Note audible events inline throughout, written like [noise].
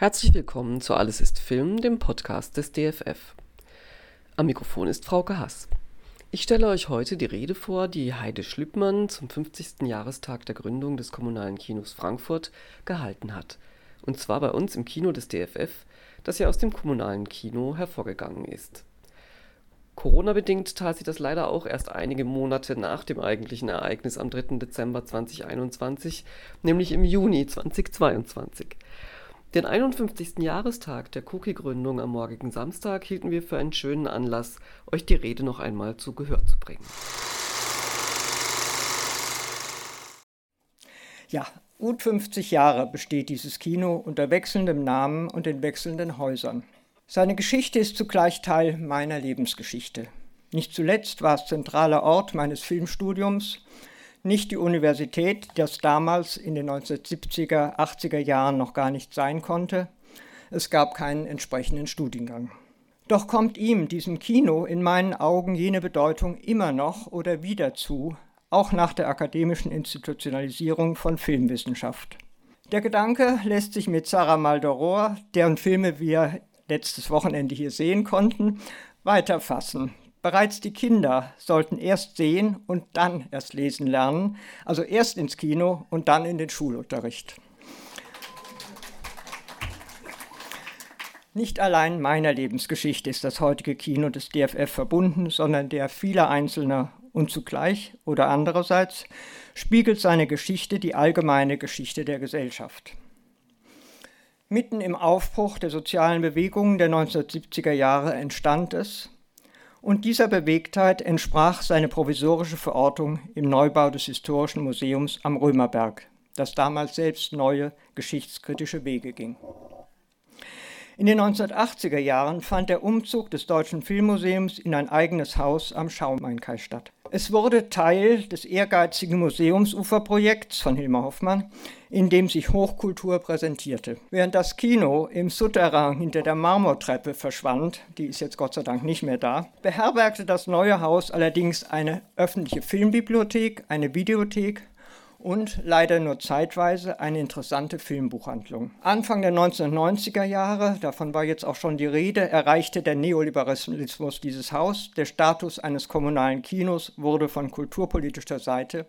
Herzlich willkommen zu Alles ist Film, dem Podcast des DFF. Am Mikrofon ist Frauke Hass. Ich stelle euch heute die Rede vor, die Heide Schlüppmann zum 50. Jahrestag der Gründung des Kommunalen Kinos Frankfurt gehalten hat. Und zwar bei uns im Kino des DFF, das ja aus dem kommunalen Kino hervorgegangen ist. Corona-bedingt tat sie das leider auch erst einige Monate nach dem eigentlichen Ereignis am 3. Dezember 2021, nämlich im Juni 2022. Den 51. Jahrestag der Cookie-Gründung am morgigen Samstag hielten wir für einen schönen Anlass, euch die Rede noch einmal zu Gehör zu bringen. Ja, gut 50 Jahre besteht dieses Kino unter wechselndem Namen und in wechselnden Häusern. Seine Geschichte ist zugleich Teil meiner Lebensgeschichte. Nicht zuletzt war es zentraler Ort meines Filmstudiums nicht die Universität, das damals in den 1970er, 80er Jahren noch gar nicht sein konnte. Es gab keinen entsprechenden Studiengang. Doch kommt ihm, diesem Kino, in meinen Augen jene Bedeutung immer noch oder wieder zu, auch nach der akademischen Institutionalisierung von Filmwissenschaft. Der Gedanke lässt sich mit Sarah Maldoror, deren Filme wir letztes Wochenende hier sehen konnten, weiterfassen. Bereits die Kinder sollten erst sehen und dann erst lesen lernen, also erst ins Kino und dann in den Schulunterricht. Nicht allein meiner Lebensgeschichte ist das heutige Kino des DFF verbunden, sondern der vieler Einzelner und zugleich oder andererseits spiegelt seine Geschichte die allgemeine Geschichte der Gesellschaft. Mitten im Aufbruch der sozialen Bewegungen der 1970er Jahre entstand es, und dieser Bewegtheit entsprach seine provisorische Verortung im Neubau des Historischen Museums am Römerberg, das damals selbst neue geschichtskritische Wege ging. In den 1980er Jahren fand der Umzug des Deutschen Filmmuseums in ein eigenes Haus am Schaumeinkai statt. Es wurde Teil des ehrgeizigen Museumsuferprojekts von Hilmar Hoffmann, in dem sich Hochkultur präsentierte. Während das Kino im Souterrain hinter der Marmortreppe verschwand, die ist jetzt Gott sei Dank nicht mehr da, beherbergte das neue Haus allerdings eine öffentliche Filmbibliothek, eine Videothek und leider nur zeitweise eine interessante Filmbuchhandlung. Anfang der 1990er Jahre, davon war jetzt auch schon die Rede, erreichte der Neoliberalismus dieses Haus. Der Status eines kommunalen Kinos wurde von kulturpolitischer Seite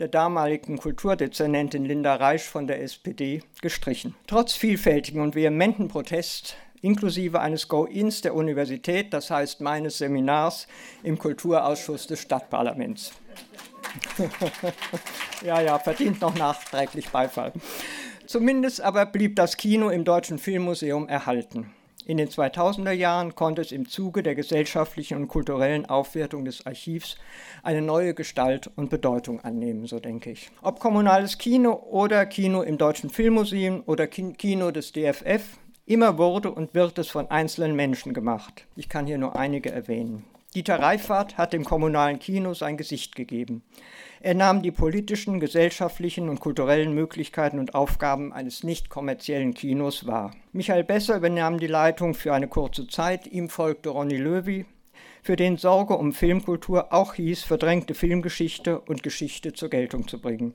der damaligen Kulturdezernentin Linda Reisch von der SPD gestrichen. Trotz vielfältigen und vehementen Protest inklusive eines Go-Ins der Universität, das heißt meines Seminars im Kulturausschuss des Stadtparlaments. Ja, ja, verdient noch nachträglich Beifall. Zumindest aber blieb das Kino im Deutschen Filmmuseum erhalten. In den 2000er Jahren konnte es im Zuge der gesellschaftlichen und kulturellen Aufwertung des Archivs eine neue Gestalt und Bedeutung annehmen, so denke ich. Ob kommunales Kino oder Kino im Deutschen Filmmuseum oder Kino des DFF, immer wurde und wird es von einzelnen Menschen gemacht. Ich kann hier nur einige erwähnen. Dieter Reifert hat dem kommunalen Kino sein Gesicht gegeben. Er nahm die politischen, gesellschaftlichen und kulturellen Möglichkeiten und Aufgaben eines nicht kommerziellen Kinos wahr. Michael Besser übernahm die Leitung für eine kurze Zeit, ihm folgte Ronny Löwy, für den Sorge um Filmkultur auch hieß, verdrängte Filmgeschichte und Geschichte zur Geltung zu bringen.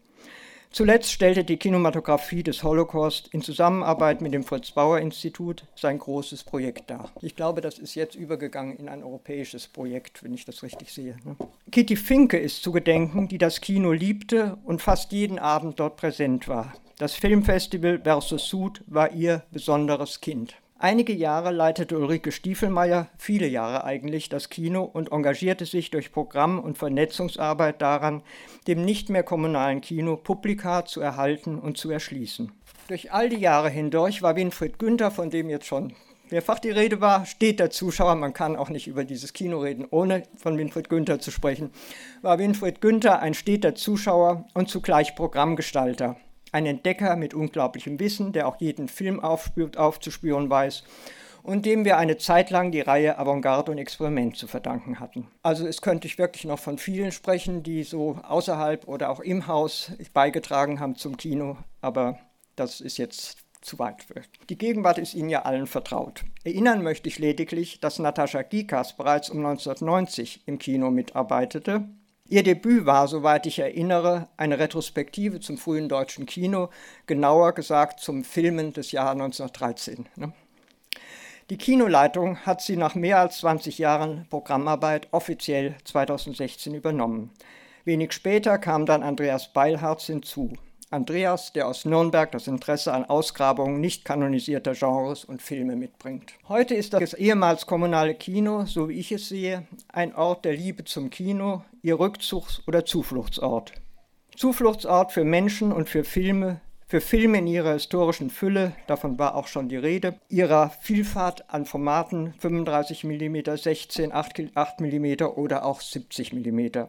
Zuletzt stellte die Kinematografie des Holocaust in Zusammenarbeit mit dem Fritz-Bauer-Institut sein großes Projekt dar. Ich glaube, das ist jetzt übergegangen in ein europäisches Projekt, wenn ich das richtig sehe. Ne? Kitty Finke ist zu gedenken, die das Kino liebte und fast jeden Abend dort präsent war. Das Filmfestival Versus Sud war ihr besonderes Kind. Einige Jahre leitete Ulrike Stiefelmeier, viele Jahre eigentlich, das Kino und engagierte sich durch Programm- und Vernetzungsarbeit daran, dem nicht mehr kommunalen Kino Publika zu erhalten und zu erschließen. Durch all die Jahre hindurch war Winfried Günther, von dem jetzt schon mehrfach die Rede war, steht der Zuschauer, man kann auch nicht über dieses Kino reden, ohne von Winfried Günther zu sprechen, war Winfried Günther ein steter Zuschauer und zugleich Programmgestalter ein Entdecker mit unglaublichem Wissen, der auch jeden Film aufspürt, aufzuspüren weiß und dem wir eine Zeit lang die Reihe Avantgarde und Experiment zu verdanken hatten. Also es könnte ich wirklich noch von vielen sprechen, die so außerhalb oder auch im Haus beigetragen haben zum Kino, aber das ist jetzt zu weit. Die Gegenwart ist Ihnen ja allen vertraut. Erinnern möchte ich lediglich, dass Natascha Gikas bereits um 1990 im Kino mitarbeitete Ihr Debüt war, soweit ich erinnere, eine Retrospektive zum frühen deutschen Kino, genauer gesagt zum Filmen des Jahres 1913. Ne? Die Kinoleitung hat sie nach mehr als 20 Jahren Programmarbeit offiziell 2016 übernommen. Wenig später kam dann Andreas Beilharz hinzu. Andreas, der aus Nürnberg das Interesse an Ausgrabungen nicht kanonisierter Genres und Filme mitbringt. Heute ist das ehemals kommunale Kino, so wie ich es sehe, ein Ort der Liebe zum Kino, ihr Rückzugs- oder Zufluchtsort. Zufluchtsort für Menschen und für Filme, für Filme in ihrer historischen Fülle, davon war auch schon die Rede, ihrer Vielfalt an Formaten 35 mm, 16, 8, 8 mm oder auch 70 mm.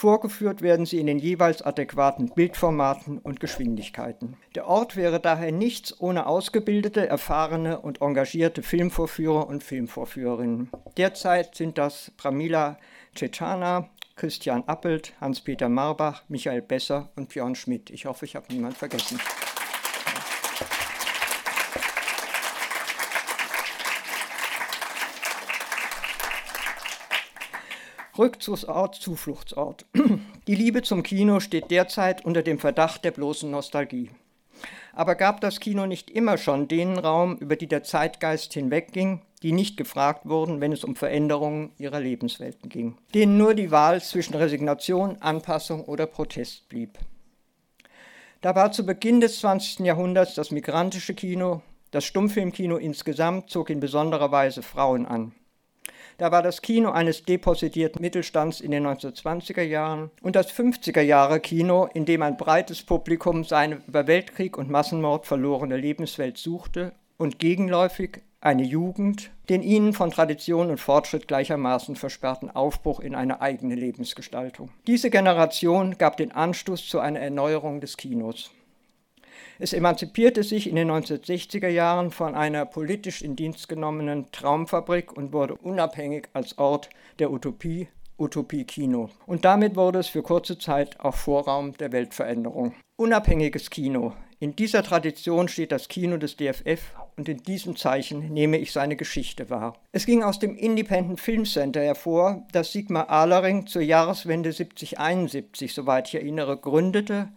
Vorgeführt werden sie in den jeweils adäquaten Bildformaten und Geschwindigkeiten. Der Ort wäre daher nichts ohne ausgebildete, erfahrene und engagierte Filmvorführer und Filmvorführerinnen. Derzeit sind das Pramila Cecana, Christian Appelt, Hans-Peter Marbach, Michael Besser und Björn Schmidt. Ich hoffe, ich habe niemand vergessen. Rückzugsort, Zufluchtsort. [clears throat] Die Liebe zum Kino steht derzeit unter dem Verdacht der bloßen Nostalgie. Aber gab das Kino nicht immer schon den Raum, über die der Zeitgeist hinwegging, die nicht gefragt wurden, wenn es um Veränderungen ihrer Lebenswelten ging, denen nur die Wahl zwischen Resignation, Anpassung oder Protest blieb? Da war zu Beginn des 20. Jahrhunderts das migrantische Kino, das Stummfilmkino insgesamt zog in besonderer Weise Frauen an. Da war das Kino eines depositierten Mittelstands in den 1920er Jahren und das 50er Jahre Kino, in dem ein breites Publikum seine über Weltkrieg und Massenmord verlorene Lebenswelt suchte und gegenläufig eine Jugend, den ihnen von Tradition und Fortschritt gleichermaßen versperrten Aufbruch in eine eigene Lebensgestaltung. Diese Generation gab den Anstoß zu einer Erneuerung des Kinos. Es emanzipierte sich in den 1960er Jahren von einer politisch in Dienst genommenen Traumfabrik und wurde unabhängig als Ort der Utopie Utopie Kino. Und damit wurde es für kurze Zeit auch Vorraum der Weltveränderung. Unabhängiges Kino. In dieser Tradition steht das Kino des DFF und in diesem Zeichen nehme ich seine Geschichte wahr. Es ging aus dem Independent Film Center hervor, das Sigmar Ahlering zur Jahreswende 70-71, soweit ich erinnere, gründete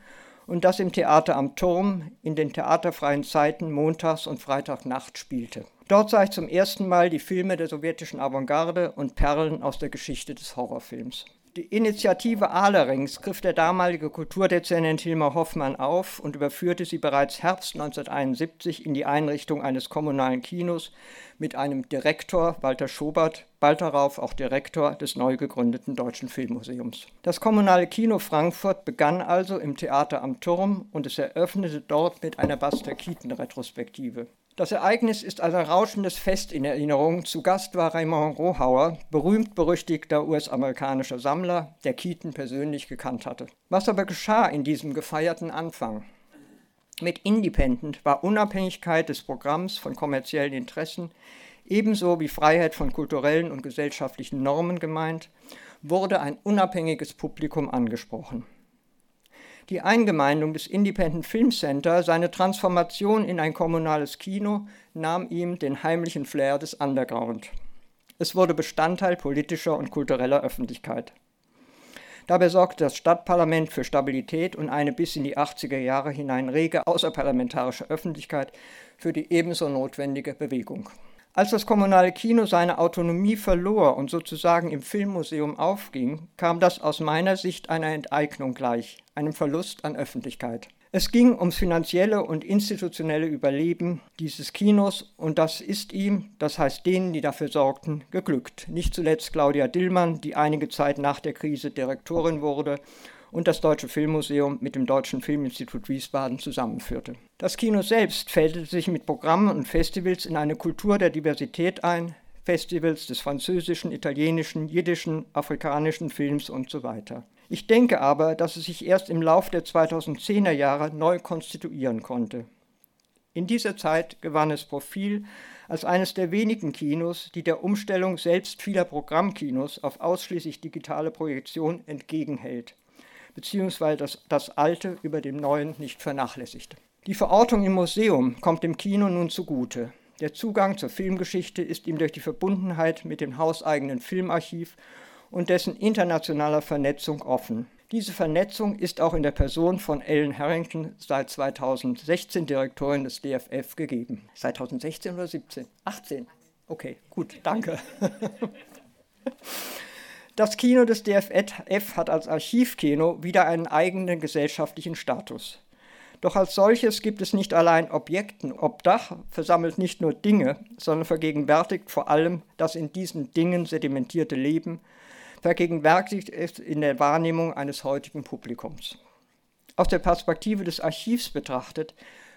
und das im Theater am Turm in den theaterfreien Zeiten montags und Freitagnacht spielte. Dort sah ich zum ersten Mal die Filme der sowjetischen Avantgarde und Perlen aus der Geschichte des Horrorfilms. Die Initiative Ahlerings griff der damalige Kulturdezernent Hilmar Hoffmann auf und überführte sie bereits Herbst 1971 in die Einrichtung eines kommunalen Kinos mit einem Direktor, Walter Schobert, bald darauf auch Direktor des neu gegründeten Deutschen Filmmuseums. Das kommunale Kino Frankfurt begann also im Theater am Turm und es eröffnete dort mit einer Buster Keaton-Retrospektive. Das Ereignis ist als ein rauschendes Fest in Erinnerung. Zu Gast war Raymond Rohauer, berühmt-berüchtigter US-amerikanischer Sammler, der Keaton persönlich gekannt hatte. Was aber geschah in diesem gefeierten Anfang? Mit Independent war Unabhängigkeit des Programms von kommerziellen Interessen ebenso wie Freiheit von kulturellen und gesellschaftlichen Normen gemeint, wurde ein unabhängiges Publikum angesprochen die Eingemeindung des Independent Film Center, seine Transformation in ein kommunales Kino, nahm ihm den heimlichen Flair des Underground. Es wurde Bestandteil politischer und kultureller Öffentlichkeit. Dabei sorgte das Stadtparlament für Stabilität und eine bis in die 80er Jahre hinein rege außerparlamentarische Öffentlichkeit für die ebenso notwendige Bewegung. Als das kommunale Kino seine Autonomie verlor und sozusagen im Filmmuseum aufging, kam das aus meiner Sicht einer Enteignung gleich, einem Verlust an Öffentlichkeit. Es ging ums finanzielle und institutionelle Überleben dieses Kinos und das ist ihm, das heißt denen, die dafür sorgten, geglückt. Nicht zuletzt Claudia Dillmann, die einige Zeit nach der Krise Direktorin wurde und das Deutsche Filmmuseum mit dem Deutschen Filminstitut Wiesbaden zusammenführte. Das Kino selbst fällte sich mit Programmen und Festivals in eine Kultur der Diversität ein, Festivals des französischen, italienischen, jiddischen, afrikanischen Films und so weiter. Ich denke aber, dass es sich erst im Lauf der 2010er Jahre neu konstituieren konnte. In dieser Zeit gewann es Profil als eines der wenigen Kinos, die der Umstellung selbst vieler Programmkinos auf ausschließlich digitale Projektion entgegenhält beziehungsweise das, das Alte über dem Neuen nicht vernachlässigte. Die Verortung im Museum kommt dem Kino nun zugute. Der Zugang zur Filmgeschichte ist ihm durch die Verbundenheit mit dem hauseigenen Filmarchiv und dessen internationaler Vernetzung offen. Diese Vernetzung ist auch in der Person von Ellen Harrington seit 2016 Direktorin des DFF gegeben. 2016 oder 17? 18. Okay, gut, danke. [laughs] Das Kino des DFF hat als Archivkino wieder einen eigenen gesellschaftlichen Status. Doch als solches gibt es nicht allein Objekten. Obdach versammelt nicht nur Dinge, sondern vergegenwärtigt vor allem das in diesen Dingen sedimentierte Leben, vergegenwärtigt es in der Wahrnehmung eines heutigen Publikums. Aus der Perspektive des Archivs betrachtet,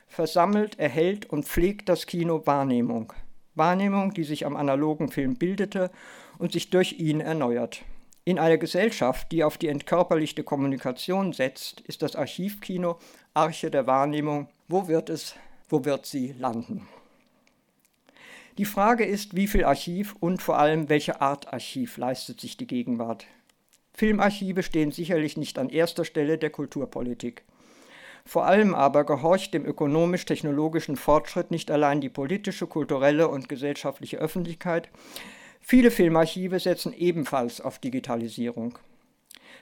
versammelt, erhält und pflegt das Kino Wahrnehmung. Wahrnehmung, die sich am analogen Film bildete und sich durch ihn erneuert. In einer Gesellschaft, die auf die entkörperlichte Kommunikation setzt, ist das Archivkino Arche der Wahrnehmung. Wo wird es, wo wird sie landen? Die Frage ist, wie viel Archiv und vor allem welche Art Archiv leistet sich die Gegenwart. Filmarchive stehen sicherlich nicht an erster Stelle der Kulturpolitik. Vor allem aber gehorcht dem ökonomisch-technologischen Fortschritt nicht allein die politische, kulturelle und gesellschaftliche Öffentlichkeit, Viele Filmarchive setzen ebenfalls auf Digitalisierung,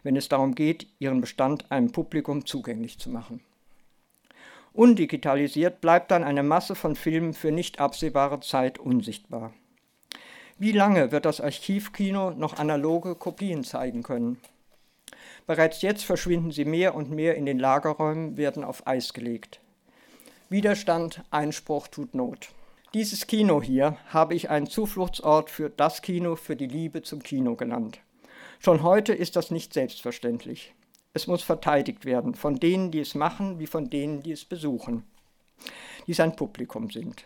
wenn es darum geht, ihren Bestand einem Publikum zugänglich zu machen. Undigitalisiert bleibt dann eine Masse von Filmen für nicht absehbare Zeit unsichtbar. Wie lange wird das Archivkino noch analoge Kopien zeigen können? Bereits jetzt verschwinden sie mehr und mehr in den Lagerräumen, werden auf Eis gelegt. Widerstand, Einspruch tut Not. Dieses Kino hier habe ich einen Zufluchtsort für das Kino, für die Liebe zum Kino genannt. Schon heute ist das nicht selbstverständlich. Es muss verteidigt werden, von denen, die es machen, wie von denen, die es besuchen, die sein Publikum sind.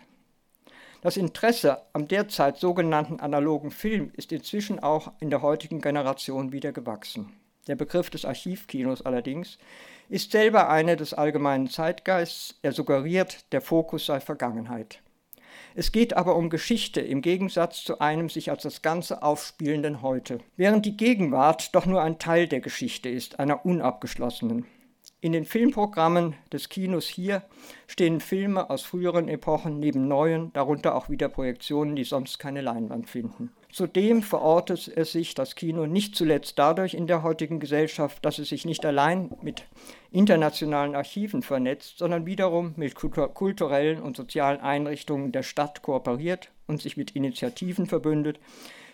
Das Interesse am derzeit sogenannten analogen Film ist inzwischen auch in der heutigen Generation wieder gewachsen. Der Begriff des Archivkinos allerdings ist selber eine des allgemeinen Zeitgeists, er suggeriert, der Fokus sei Vergangenheit. Es geht aber um Geschichte im Gegensatz zu einem sich als das Ganze aufspielenden Heute. Während die Gegenwart doch nur ein Teil der Geschichte ist, einer unabgeschlossenen. In den Filmprogrammen des Kinos hier stehen Filme aus früheren Epochen neben neuen, darunter auch wieder Projektionen, die sonst keine Leinwand finden. Zudem verortet es sich das Kino nicht zuletzt dadurch in der heutigen Gesellschaft, dass es sich nicht allein mit internationalen Archiven vernetzt, sondern wiederum mit kulturellen und sozialen Einrichtungen der Stadt kooperiert und sich mit Initiativen verbündet,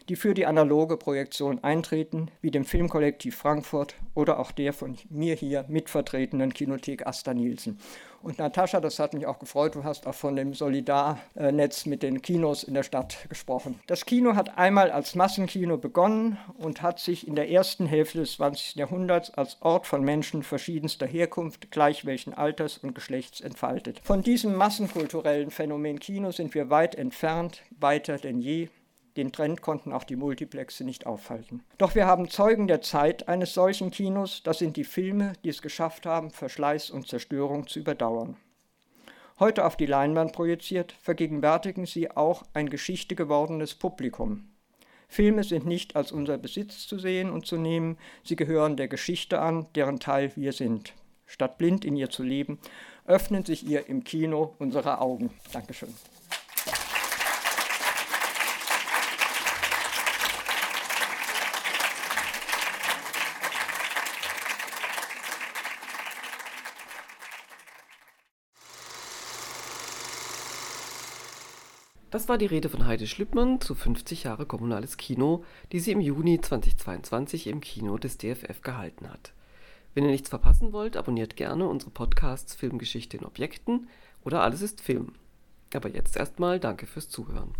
die für die analoge Projektion eintreten, wie dem Filmkollektiv Frankfurt oder auch der von mir hier mitvertretenen Kinothek Asta Nielsen. Und Natascha, das hat mich auch gefreut, du hast auch von dem Solidarnetz mit den Kinos in der Stadt gesprochen. Das Kino hat einmal als Massenkino begonnen und hat sich in der ersten Hälfte des 20. Jahrhunderts als Ort von Menschen verschiedenster Herkunft, gleich welchen Alters und Geschlechts entfaltet. Von diesem massenkulturellen Phänomen Kino sind wir weit entfernt, weiter denn je. Den Trend konnten auch die Multiplexe nicht aufhalten. Doch wir haben Zeugen der Zeit eines solchen Kinos, das sind die Filme, die es geschafft haben, Verschleiß und Zerstörung zu überdauern. Heute auf die Leinwand projiziert, vergegenwärtigen sie auch ein Geschichte gewordenes Publikum. Filme sind nicht als unser Besitz zu sehen und zu nehmen, sie gehören der Geschichte an, deren Teil wir sind. Statt blind in ihr zu leben, öffnen sich ihr im Kino unsere Augen. Dankeschön. Das war die Rede von Heide Schlüppmann zu 50 Jahre kommunales Kino, die sie im Juni 2022 im Kino des DFF gehalten hat. Wenn ihr nichts verpassen wollt, abonniert gerne unsere Podcasts Filmgeschichte in Objekten oder Alles ist Film. Aber jetzt erstmal danke fürs Zuhören.